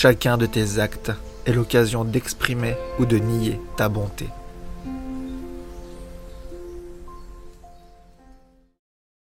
Chacun de tes actes est l'occasion d'exprimer ou de nier ta bonté.